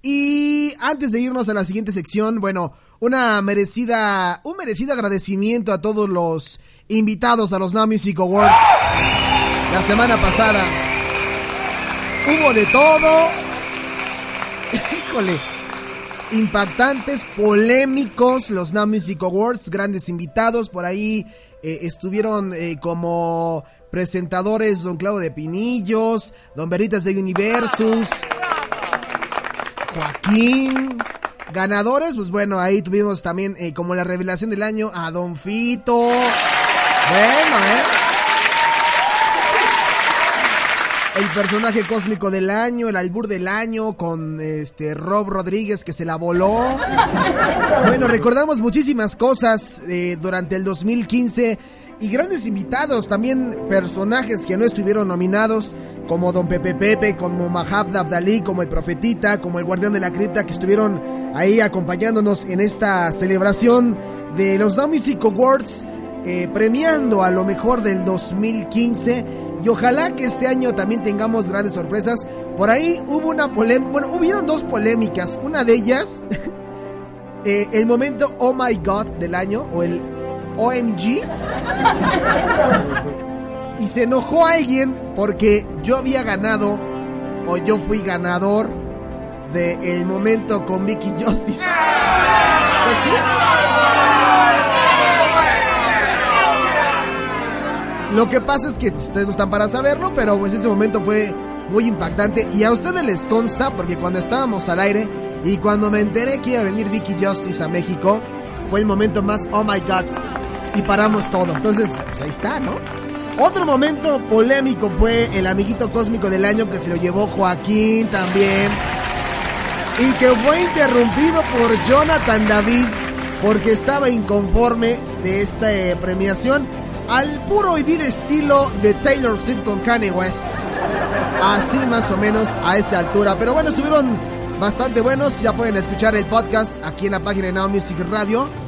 Y antes de irnos a la siguiente sección, bueno, una merecida, un merecido agradecimiento a todos los invitados a los Now Music Awards. La semana pasada hubo de todo. Híjole. Impactantes, polémicos los Now Music Awards, grandes invitados. Por ahí eh, estuvieron eh, como presentadores Don Claudio de Pinillos, Don Veritas de Universus. Joaquín. Ganadores, pues bueno, ahí tuvimos también eh, como la revelación del año a Don Fito. Bueno, ¿eh? El personaje cósmico del año, el albur del año con este Rob Rodríguez que se la voló. Bueno, recordamos muchísimas cosas eh, durante el 2015 y grandes invitados, también personajes que no estuvieron nominados, como Don Pepe Pepe, como Mahab Abdalí, como el Profetita, como el Guardián de la Cripta, que estuvieron ahí acompañándonos en esta celebración de los Now Music Awards, eh, premiando a lo mejor del 2015. Y ojalá que este año también tengamos grandes sorpresas. Por ahí hubo una polémica, bueno, hubieron dos polémicas. Una de ellas, eh, el momento Oh My God del año, o el OMG. Y se enojó alguien porque yo había ganado o yo fui ganador de el momento con Vicky Justice. Pues. Lo que pasa es que pues, ustedes no están para saberlo, pero pues ese momento fue muy impactante y a ustedes les consta porque cuando estábamos al aire y cuando me enteré que iba a venir Vicky Justice a México, fue el momento más oh my god y paramos todo. Entonces, pues ahí está, ¿no? Otro momento polémico fue el amiguito cósmico del año que se lo llevó Joaquín también. Y que fue interrumpido por Jonathan David porque estaba inconforme de esta eh, premiación al puro y vil estilo de Taylor Swift con Kanye West. Así más o menos a esa altura. Pero bueno, estuvieron bastante buenos. Ya pueden escuchar el podcast aquí en la página de Now Music Radio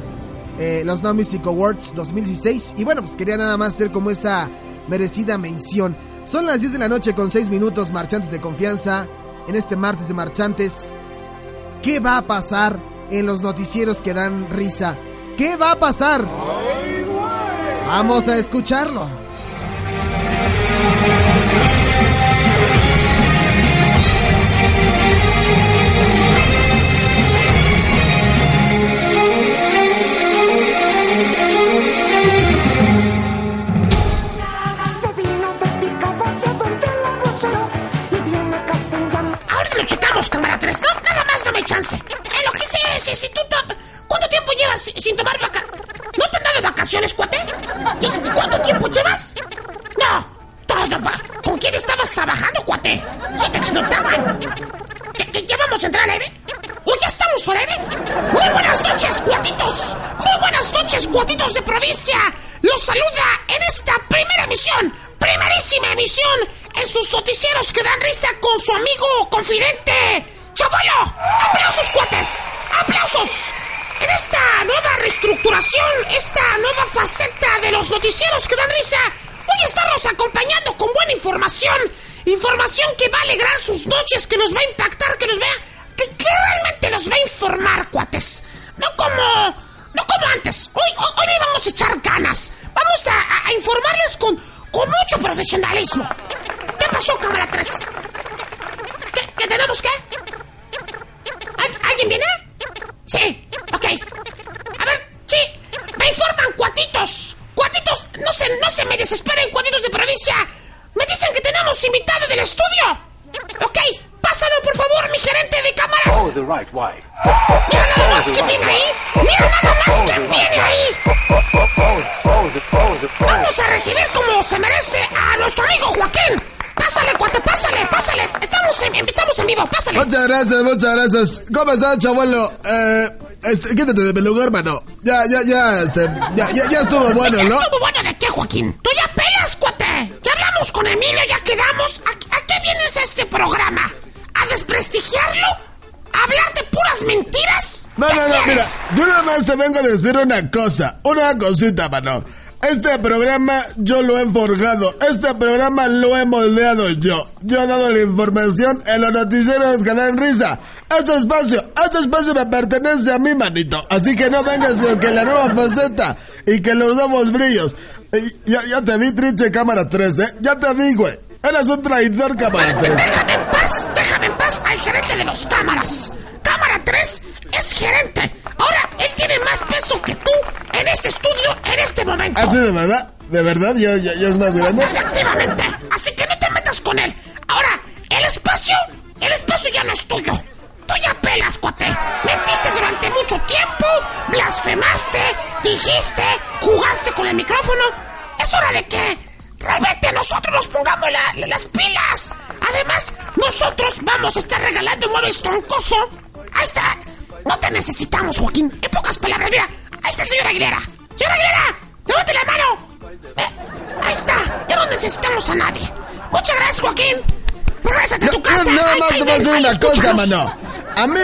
eh, los Now Music Awards 2016. Y bueno, pues quería nada más hacer como esa merecida mención. Son las 10 de la noche con 6 minutos, marchantes de confianza, en este martes de marchantes. ¿Qué va a pasar en los noticieros que dan risa? ¿Qué va a pasar? Vamos a escucharlo. Chance. En lo que sé, si, si tú... ¿Cuánto tiempo llevas sin tomar vacaciones? ¿No te han dado vacaciones, cuate? ¿Y cuánto tiempo llevas? No, todo ¿Con quién estabas trabajando, cuate? Si te explotaban. ¿Que, ya vamos a entrar al aire? ¿O ya estamos al aire? Muy buenas noches, cuatitos. Muy buenas noches, cuatitos de provincia. Los saluda en esta primera emisión, primerísima emisión en sus noticieros que dan risa con su amigo confidente, Chabolo. ¡Aplausos, cuates! ¡Aplausos! En esta nueva reestructuración, esta nueva faceta de los noticieros que dan risa, voy a estarlos acompañando con buena información. Información que va a alegrar sus noches, que nos va a impactar, que nos va a... que, realmente nos va a informar, cuates. No como... No como antes. Hoy, hoy, vamos a echar ganas. Vamos a, informarles con, con mucho profesionalismo. ¿Qué pasó, cámara 3? ¿Qué, ¿Qué tenemos qué? ¿Alguien viene? Sí, ok. A ver, sí, me informan cuatitos. Cuatitos, no se, no se me desesperen, cuatitos de provincia. Me dicen que tenemos invitado del estudio. Ok, pásalo por favor, mi gerente de cámaras. Oh, the right way. Mira nada más que tiene ahí. Mira nada más que tiene ahí. Vamos a recibir como se merece a nuestro amigo Joaquín. Pásale, cuate, pásale, pásale. Estamos en, estamos en vivo, pásale. Muchas gracias, muchas gracias. ¿Cómo estás, chabuelo? Eh, este, quítate de mi lugar, hermano. Ya, ya, ya, este, ya, ya, ya estuvo bueno, ¿no? ¿Ya estuvo bueno de qué, Joaquín? Tú ya pelas, cuate. Ya hablamos con Emilio, ya quedamos. ¿A, a qué vienes a este programa? ¿A desprestigiarlo? ¿A hablar de puras mentiras? No, no, no, mira. Yo nada más te vengo a decir una cosa. Una cosita, mano. Este programa yo lo he forjado. Este programa lo he moldeado yo. Yo he dado la información en los noticieros que dan risa. este espacio, este espacio me pertenece a mí, manito. Así que no vengas con que la nueva faceta y que los nuevos brillos. Y ya, ya te vi, Trinche, cámara 3, ¿eh? Ya te vi, güey. Eres un traidor, cámara 3. Déjame en paz, déjame en paz al gerente de los cámaras. Cámara 3 es gerente. Ahora, él tiene más peso que tú en este estudio en este momento. ¿Así de verdad? ¿De verdad? ¿Ya, ya, ya es más grande? Efectivamente. Así que no te metas con él. Ahora, el espacio, el espacio ya no es tuyo. Tú ya pelas, cuate. Mentiste durante mucho tiempo, blasfemaste, dijiste, jugaste con el micrófono. Es hora de que realmente nosotros nos pongamos la- las pilas. Además, nosotros vamos a estar regalando muebles troncoso. Ahí está. No te necesitamos, Joaquín. En pocas palabras, mira. Ahí está el señor Aguilera. Señor Aguilera, levante la mano. Eh, ahí está. Ya no necesitamos a nadie. Muchas gracias, Joaquín. Regrésate a tu No, casa. nada más te voy a decir una cosa, mano. A mí,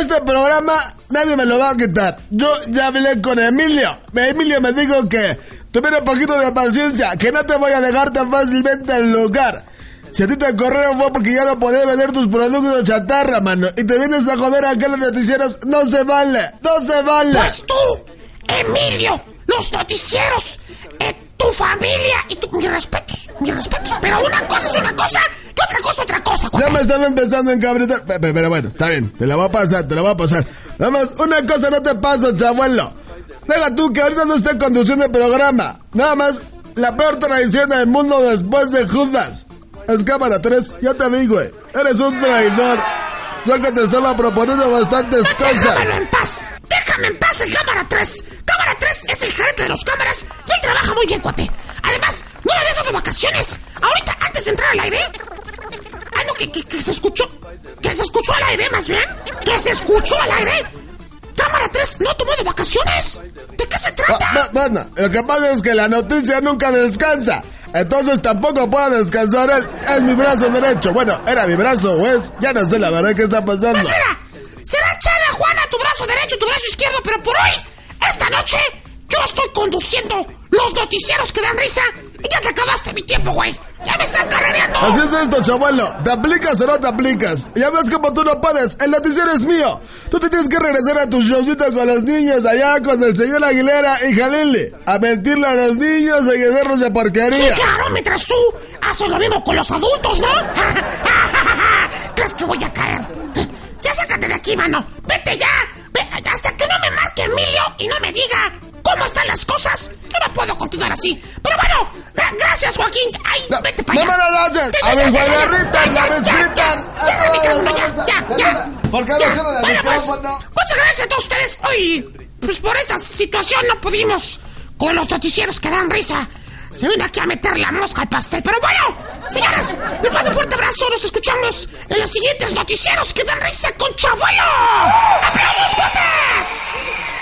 este programa, nadie me lo va a quitar. Yo ya hablé con Emilio. Emilio me dijo que tuviera un poquito de paciencia, que no te voy a dejar tan fácilmente el lugar. Si a ti te corrieron fue porque ya no podías vender tus productos chatarra, mano. Y te vienes a joder a los noticieros. No se vale, no se vale. Pues tú, Emilio, los noticieros, eh, tu familia y tu... Mis respetos, mis respetos. Pero una cosa es una cosa y otra cosa otra cosa. Ya cuate. me estaba empezando a encabretar. Pe- pe- Pero bueno, está bien, te la voy a pasar, te la voy a pasar. Nada más, una cosa no te paso, chabuelo. Deja tú que ahorita no esté conduciendo el programa. Nada más, la peor traición del mundo después de Judas. Es cámara 3, ya te vi, güey. Eres un traidor. Yo que te estaba proponiendo bastantes cosas. en paz. Déjame en paz el cámara 3. Cámara 3 es el gerente de los cámaras y él trabaja muy bien, cuate. Además, no le habías dado vacaciones. Ahorita, antes de entrar al aire... Ay, no, que, que, que se escuchó. Que se escuchó al aire, más bien. Que se escuchó al aire. Cámara 3 no tomó de vacaciones. ¿De qué se Ah, trata? Bueno, lo que pasa es que la noticia nunca descansa. Entonces tampoco puedo descansar él. Es mi brazo derecho. Bueno, era mi brazo, o es. Ya no sé la verdad qué está pasando. Pues será Chara Juana tu brazo derecho, tu brazo izquierdo, pero por hoy, esta noche, yo estoy conduciendo los noticieros que dan risa y ya te acabaste mi tiempo, güey. Ya me están carrereando. Así es esto, chabuelo. ¿Te aplicas o no te aplicas? Ya ves como tú no puedes. El noticiero es mío. Tú te tienes que regresar a tu showcito con los niños allá con el señor Aguilera y Jalili. A mentirle a los niños y llevarlos de Sí, porquería. claro, mientras tú haces lo mismo con los adultos, ¿no? ¿Crees que voy a caer? Ya sácate de aquí, mano. Vete ya. Hasta que no me marque Emilio y no me diga cómo están las cosas. Yo no puedo continuar así. Pero bueno, gra- gracias, Joaquín. Ay, No, vete para no allá. Ya, A mis ya, me ya, gritan. ya. Ya, ya, ya. ¿Por qué no pues, muchas gracias a todos ustedes. Hoy, pues por esta situación no pudimos con los noticieros que dan risa. Se viene aquí a meter la mosca al pastel. Pero bueno, señoras, les mando un fuerte abrazo. Nos escuchamos en los siguientes noticieros que dan risa con Chabuelo. ¡Aplausos, cuates!